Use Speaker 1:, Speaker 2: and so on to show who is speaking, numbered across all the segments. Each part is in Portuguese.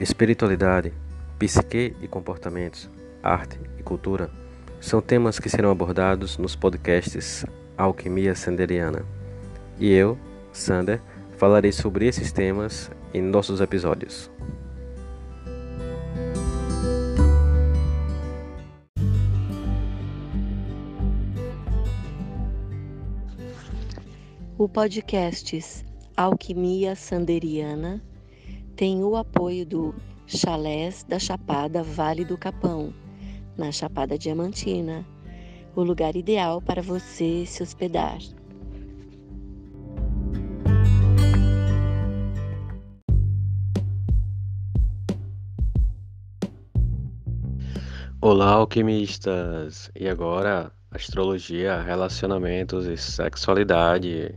Speaker 1: Espiritualidade, psique e comportamentos, arte e cultura são temas que serão abordados nos podcasts Alquimia Sanderiana. E eu, Sander, falarei sobre esses temas em nossos episódios.
Speaker 2: O podcast Alquimia Sanderiana tem o apoio do Chalés da Chapada Vale do Capão, na Chapada Diamantina, o lugar ideal para você se hospedar.
Speaker 1: Olá, alquimistas! E agora, astrologia, relacionamentos e sexualidade.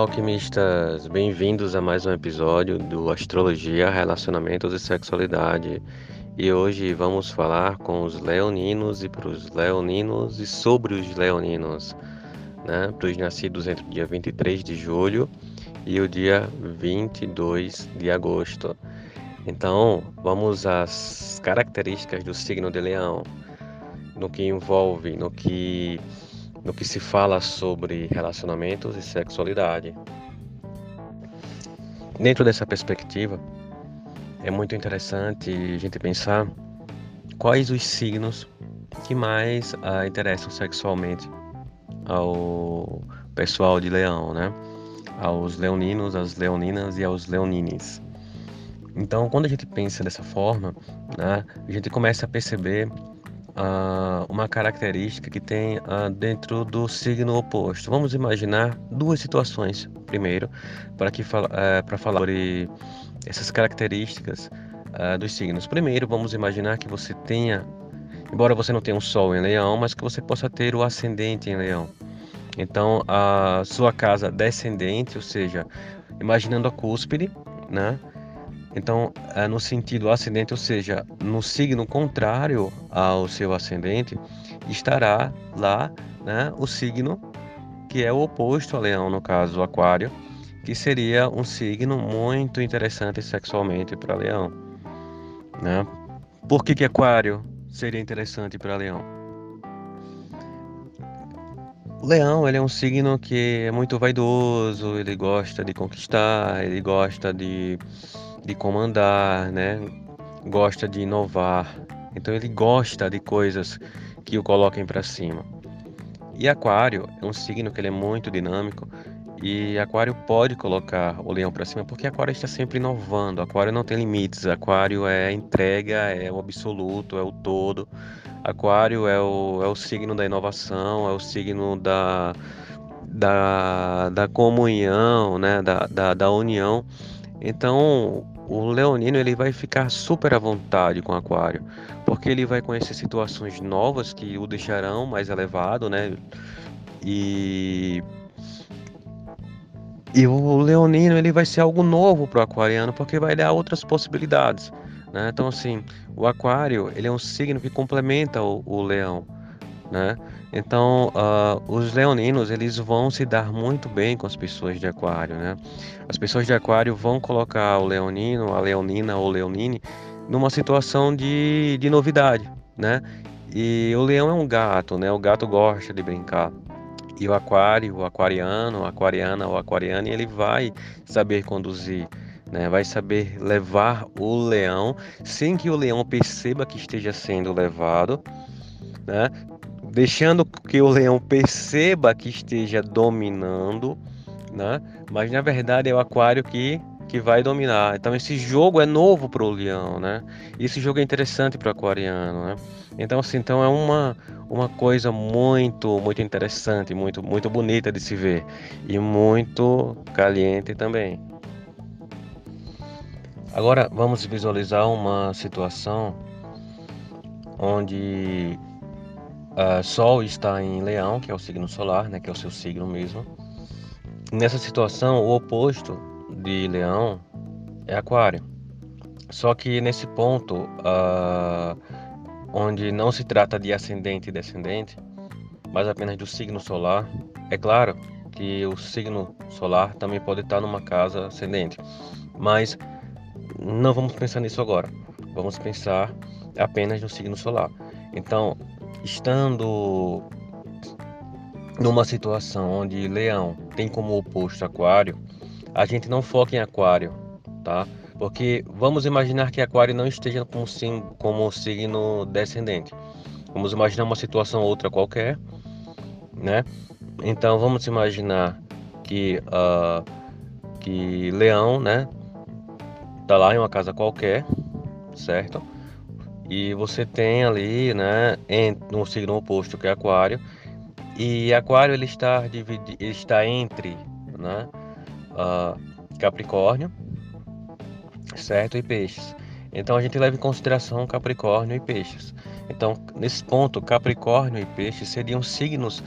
Speaker 1: Olá, alquimistas! Bem-vindos a mais um episódio do Astrologia, Relacionamentos e Sexualidade. E hoje vamos falar com os leoninos e para os leoninos e sobre os leoninos, né? Para os nascidos entre o dia 23 de julho e o dia 22 de agosto. Então, vamos às características do signo de Leão, no que envolve, no que no que se fala sobre relacionamentos e sexualidade. Dentro dessa perspectiva, é muito interessante a gente pensar quais os signos que mais ah, interessam sexualmente ao pessoal de Leão, né? Aos leoninos, às leoninas e aos leonines. Então, quando a gente pensa dessa forma, né, a gente começa a perceber uma característica que tem dentro do signo oposto. Vamos imaginar duas situações, primeiro, para que fala, uh, para falar sobre essas características uh, dos signos. Primeiro, vamos imaginar que você tenha, embora você não tenha um Sol em Leão, mas que você possa ter o ascendente em Leão. Então, a sua casa descendente, ou seja, imaginando a cúspide, né? Então, é no sentido ascendente, ou seja, no signo contrário ao seu ascendente, estará lá né, o signo que é o oposto a Leão, no caso, Aquário, que seria um signo muito interessante sexualmente para Leão. Né? Por que, que Aquário seria interessante para Leão? Leão ele é um signo que é muito vaidoso, ele gosta de conquistar, ele gosta de de comandar, né? Gosta de inovar. Então ele gosta de coisas que o coloquem para cima. E Aquário é um signo que ele é muito dinâmico e Aquário pode colocar o leão para cima porque Aquário está sempre inovando. Aquário não tem limites. Aquário é entrega, é o absoluto, é o todo. Aquário é o, é o signo da inovação, é o signo da, da, da comunhão, né? da, da, da união. Então, o leonino ele vai ficar super à vontade com o aquário, porque ele vai conhecer situações novas que o deixarão mais elevado, né? E e o leonino ele vai ser algo novo para o aquariano, porque vai dar outras possibilidades, né? Então assim, o aquário ele é um signo que complementa o, o leão né? Então, uh, os leoninos eles vão se dar muito bem com as pessoas de aquário, né? As pessoas de aquário vão colocar o leonino, a leonina ou leonine numa situação de, de novidade, né? E o leão é um gato, né? O gato gosta de brincar. E o aquário, o aquariano, a aquariana ou aquariana, ele vai saber conduzir, né? Vai saber levar o leão sem que o leão perceba que esteja sendo levado, né? Deixando que o leão perceba que esteja dominando, né? Mas na verdade é o aquário que que vai dominar. Então esse jogo é novo para o leão, né? Esse jogo é interessante para o aquariano, né? Então assim, então é uma uma coisa muito muito interessante, muito muito bonita de se ver e muito caliente também. Agora vamos visualizar uma situação onde uh, Sol está em Leão, que é o signo solar, né, que é o seu signo mesmo. Nessa situação, o oposto de Leão é Aquário. Só que nesse ponto, uh, onde não se trata de ascendente e descendente, mas apenas do signo solar, é claro que o signo solar também pode estar numa casa ascendente, mas não vamos pensar nisso agora. Vamos pensar apenas no signo solar. Então, estando numa situação onde Leão tem como oposto Aquário, a gente não foca em Aquário, tá? Porque vamos imaginar que Aquário não esteja como, sim, como signo descendente. Vamos imaginar uma situação outra qualquer, né? Então vamos imaginar que uh, que Leão, né, tá lá em uma casa qualquer, certo? E você tem ali, né, no signo oposto que é Aquário, e Aquário ele está dividi ele está entre, né, uh, Capricórnio certo? E peixes. Então a gente leva em consideração Capricórnio e peixes. Então, nesse ponto, Capricórnio e peixes seriam signos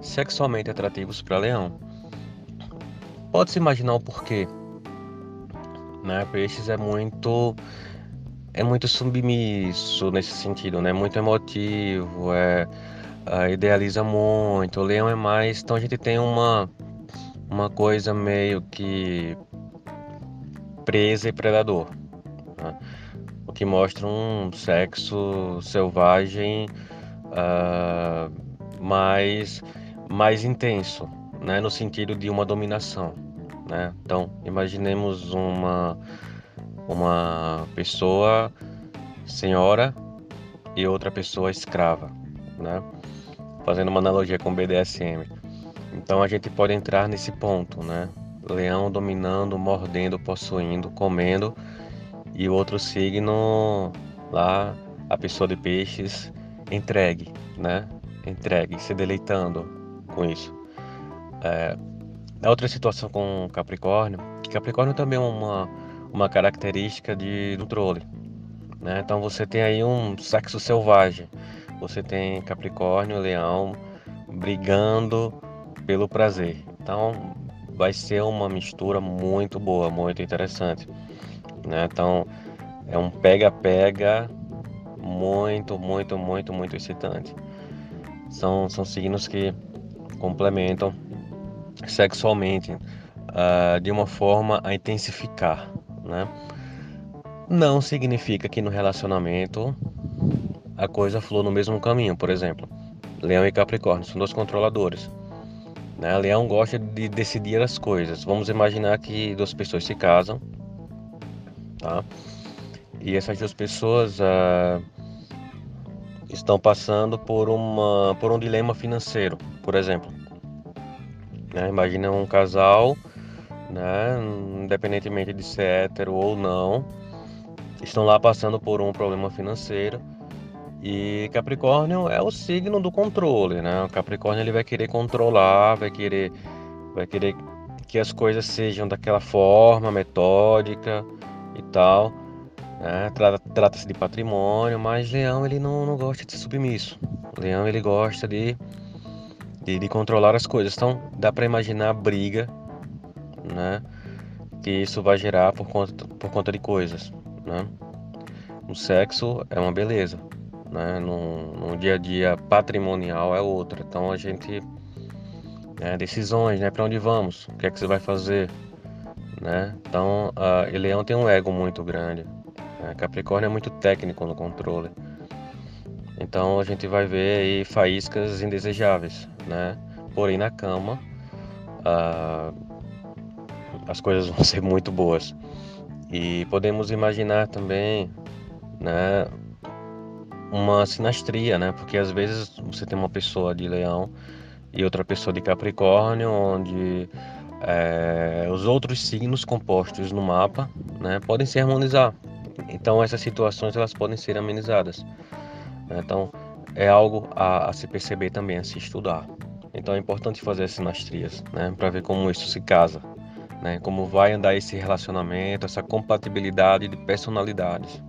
Speaker 1: sexualmente atrativos para leão. Pode-se imaginar o porquê. Né? Peixes é muito é muito submisso nesse sentido, né? Muito emotivo, é, é idealiza muito. O leão é mais, então a gente tem uma uma coisa meio que presa e predador, né? o que mostra um sexo selvagem uh, mais, mais intenso, né? no sentido de uma dominação. Né? Então, imaginemos uma, uma pessoa senhora e outra pessoa escrava, né? fazendo uma analogia com BDSM. Então a gente pode entrar nesse ponto, né? leão dominando, mordendo, possuindo, comendo, e o outro signo lá, a pessoa de peixes, entregue, né? Entregue, se deleitando com isso. É, a outra situação com Capricórnio, Capricórnio também é uma, uma característica de, do trole. Né? Então você tem aí um sexo selvagem. Você tem Capricórnio, Leão brigando pelo prazer. Então vai ser uma mistura muito boa, muito interessante. Né? Então é um pega-pega muito, muito, muito, muito excitante. São, são signos que complementam sexualmente uh, de uma forma a intensificar, né? Não significa que no relacionamento a coisa flua no mesmo caminho, por exemplo. Leão e Capricórnio são dois controladores. Né? Leão gosta de decidir as coisas. Vamos imaginar que duas pessoas se casam, tá? E essas duas pessoas uh, estão passando por uma por um dilema financeiro, por exemplo. Né? Imagina um casal, né? independentemente de ser hétero ou não, estão lá passando por um problema financeiro e Capricórnio é o signo do controle, né? O Capricórnio ele vai querer controlar, vai querer, vai querer que as coisas sejam daquela forma metódica e tal. Né? Trata-se de patrimônio, mas Leão ele não, não gosta de ser submisso. Leão ele gosta de, de, de controlar as coisas. Então dá para imaginar briga, né? Que isso vai gerar por conta, por conta de coisas, né? O sexo é uma beleza, né? No, no dia a dia patrimonial é outra. Então a gente né, decisões, né? Para onde vamos? O que é que você vai fazer? Né? Então, a Leão tem um ego muito grande. Né? Capricórnio é muito técnico no controle. Então a gente vai ver aí faíscas indesejáveis, né? Porém na cama as coisas vão ser muito boas. E podemos imaginar também, né, uma sinastria, né? Porque às vezes você tem uma pessoa de leão e outra pessoa de capricórnio, onde é, os outros signos compostos no mapa né, podem se harmonizar. Então essas situações elas podem ser amenizadas. Então é algo a, a, se perceber também, a se estudar. Então é importante fazer as sinastrias, né, para ver como isso se casa, né, como vai andar esse relacionamento, essa compatibilidade de personalidades.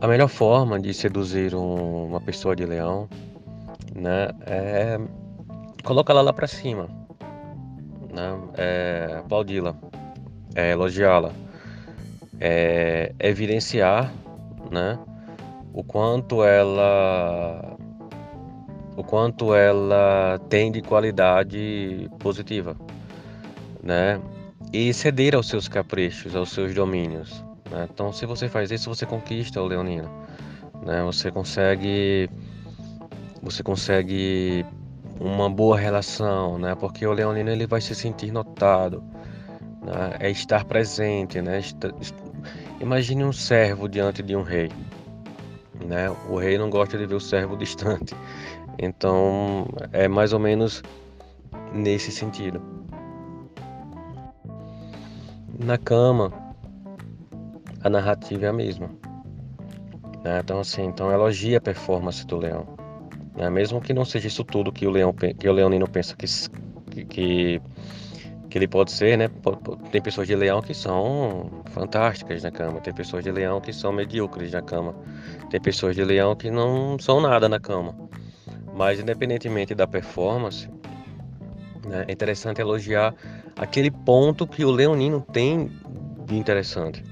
Speaker 1: a melhor forma de seduzir um, uma pessoa de leão, né, é colocar ela lá para cima, né, é aplaudi-la, é elogiá-la, é evidenciar, né, o quanto ela o quanto ela tem de qualidade positiva, né? E ceder aos seus caprichos, aos seus domínios. Né? Então, se você faz isso, você conquista o leonino, né? Você consegue, você consegue uma boa relação, né? Porque o leonino ele vai se sentir notado, né? é estar presente, né? Imagine um servo diante de um rei, né? O rei não gosta de ver o servo distante, então é mais ou menos nesse sentido. Na cama, a narrativa é a mesma. Né? Então assim, então elogia a performance do leão. Né? Mesmo que não seja isso tudo que o leão que o leonino pensa que, que, que ele pode ser, né? Tem pessoas de leão que são fantásticas na cama, tem pessoas de leão que são medíocres na cama, tem pessoas de leão que não são nada na cama. Mas independentemente da performance, né, é interessante elogiar aquele ponto que o leonino tem de interessante.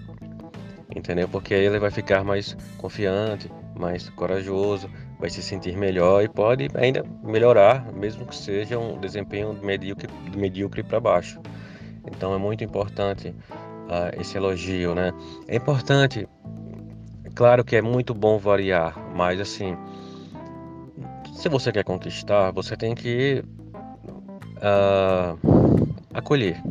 Speaker 1: Entendeu? Porque aí ele vai ficar mais confiante, mais corajoso, vai se sentir melhor e pode ainda melhorar, mesmo que seja um desempenho medíocre, medíocre para baixo. Então é muito importante uh, esse elogio, né? É importante, claro que é muito bom variar, mas assim, se você quer conquistar, você tem que uh, acolher.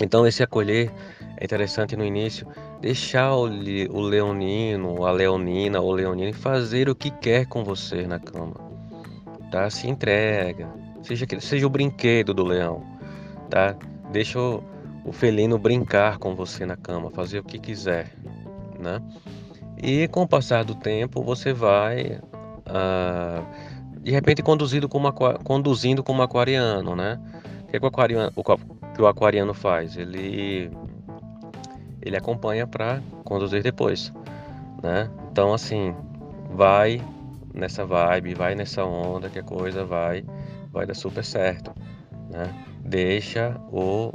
Speaker 1: Então, esse acolher é interessante no início, deixar o, o leonino, a leonina ou leonino fazer o que quer com você na cama. Tá? Se entrega, seja, seja o brinquedo do leão, tá? Deixa o, o felino brincar com você na cama, fazer o que quiser, né? E com o passar do tempo, você vai ah, de repente conduzido como conduzindo como aquariano, né? Que, é que o, aquariano, o, que o aquariano faz? Ele ele acompanha para conduzir depois, né? Então assim, vai nessa vibe, vai nessa onda que a coisa vai vai dar super certo, né? Deixa o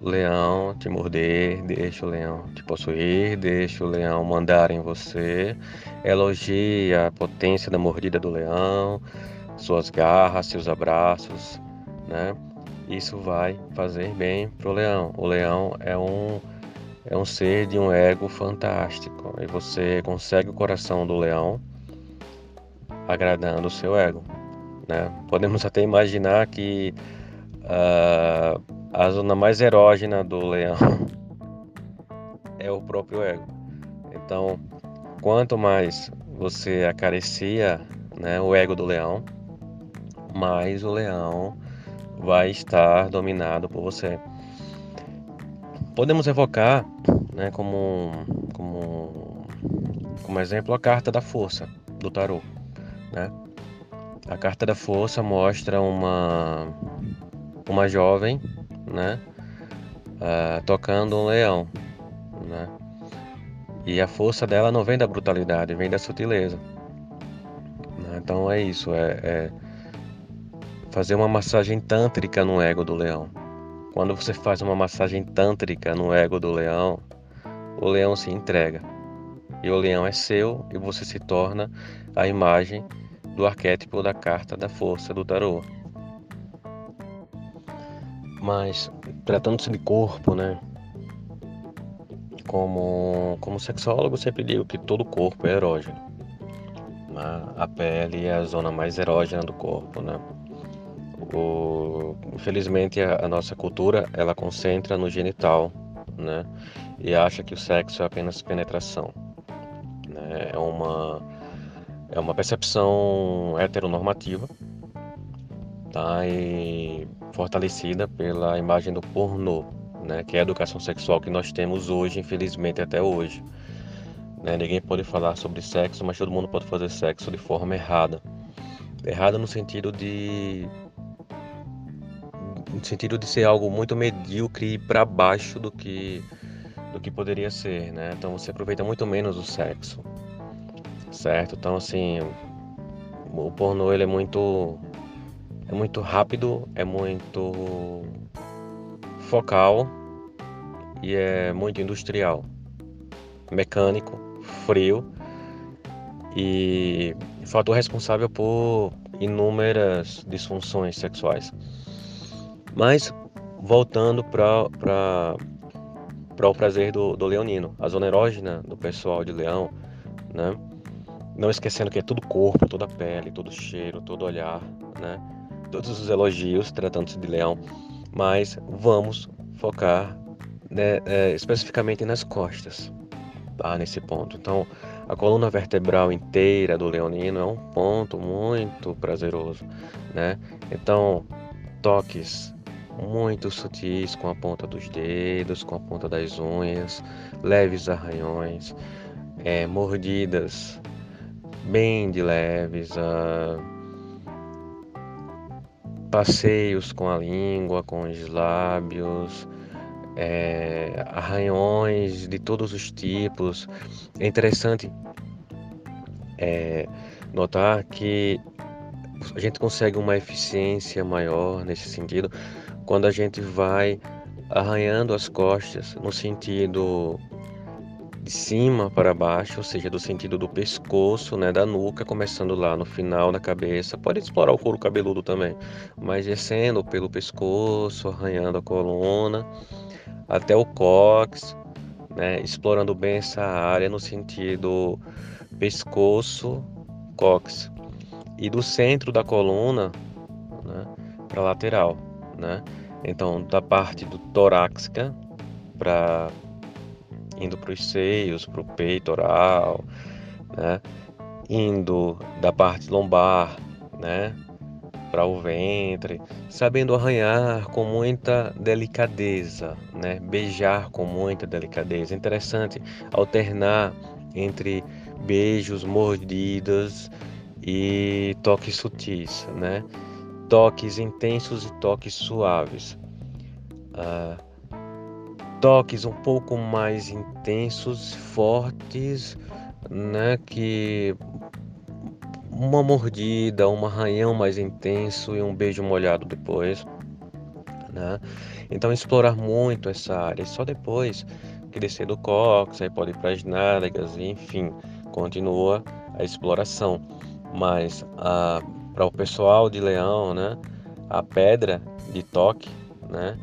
Speaker 1: leão te morder, deixa o leão te possuir, deixa o leão mandar em você, elogia a potência da mordida do leão, suas garras, seus abraços, né? Isso vai fazer bem pro leão. O leão é um é um ser de um ego fantástico e você consegue o coração do leão agradando o seu ego, né? Podemos até imaginar que uh, a zona mais erógena do leão é o próprio ego. Então, quanto mais você acaricia né, o ego do leão, mais o leão vai estar dominado por você. Podemos evocar né, como, como, como exemplo a carta da força do tarô. Né? A carta da força mostra uma, uma jovem né? Uh, tocando um leão, né? E a força dela não vem da brutalidade, vem da sutileza. Né? Então é isso, é, é, fazer uma massagem tântrica no ego do leão. Quando você faz uma massagem tântrica no ego do leão, o leão se entrega. E o leão é seu e você se torna a imagem do arquétipo da carta da força do tarô. Mas tratando-se de corpo, né? Como, como sexólogo, sempre digo que todo corpo é erógeno. A pele é a zona mais erógena do corpo, né? O, infelizmente, a, a nossa cultura ela concentra no genital, né? E acha que o sexo é apenas penetração. Né? É uma é uma percepção heteronormativa, tá? E fortalecida pela imagem do pornô, né, que é a educação sexual que nós temos hoje, infelizmente até hoje. Né, ninguém pode falar sobre sexo, mas todo mundo pode fazer sexo de forma errada. Errada no sentido de no sentido de ser algo muito medíocre e para baixo do que do que poderia ser, né? Então você aproveita muito menos o sexo, certo? Então assim, o pornô ele é muito é muito rápido, é muito focal e é muito industrial, mecânico, frio e fator responsável por inúmeras disfunções sexuais. Mas voltando para o prazer do, do leonino, a zona erógena do pessoal de leão, né? Não esquecendo que é tudo corpo, toda pele, todo cheiro, todo olhar, né? Todos os elogios tratando-se de leão, mas vamos focar né, é, especificamente nas costas, tá? Nesse ponto. Então, a coluna vertebral inteira do leonino é um ponto muito prazeroso, né? Então, toques muito sutis com a ponta dos dedos, com a ponta das unhas, leves arranhões, é, mordidas bem de leves, uh, passeios com a língua, com os lábios, é, arranhões de todos os tipos. É interessante é, notar que a gente consegue uma eficiência maior nesse sentido quando a gente vai arranhando as costas no sentido de cima para baixo, ou seja, do sentido do pescoço, né, da nuca, começando lá no final da cabeça. Pode explorar o couro cabeludo também, mas descendo pelo pescoço, arranhando a coluna até o cox, né, explorando bem essa área no sentido pescoço, cox e do centro da coluna né, para lateral, né? Então da parte do torácica para indo para os seios, para o peitoral, né? Indo da parte lombar, né? para o ventre, sabendo arranhar com muita delicadeza, né? beijar com muita delicadeza. Interessante alternar entre beijos, mordidas e toques sutis, né? Toques intensos e toques suaves. Uh, toques um pouco mais intensos, fortes, né? que uma mordida, um arranhão mais intenso e um beijo molhado depois. Né? Então explorar muito essa área. Só depois que descer do cox, aí pode ir para as nádegas, enfim, continua a exploração. Mas para o pessoal de leão, né, a pedra de toque, né,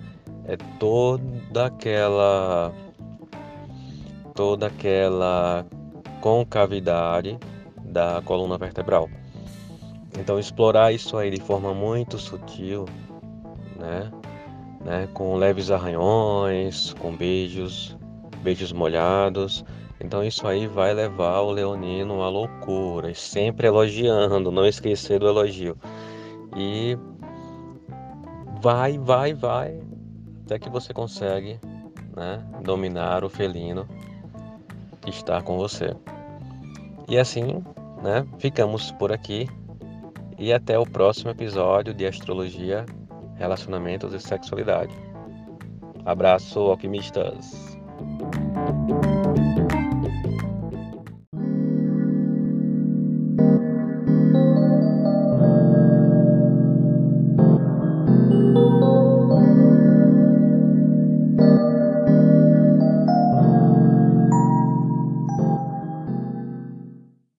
Speaker 1: é toda aquela toda aquela concavidade da coluna vertebral. Então explorar isso aí de forma muito sutil, né? né? Com leves arranhões, com beijos, beijos molhados. Então isso aí vai levar o leonino à loucura, sempre elogiando, não esquecer do elogio. E vai, vai, vai, até que você consegue, né, dominar o felino que está com você. E assim né? Ficamos por aqui e até o próximo episódio de Astrologia, Relacionamentos e Sexualidade. Abraço, alquimistas!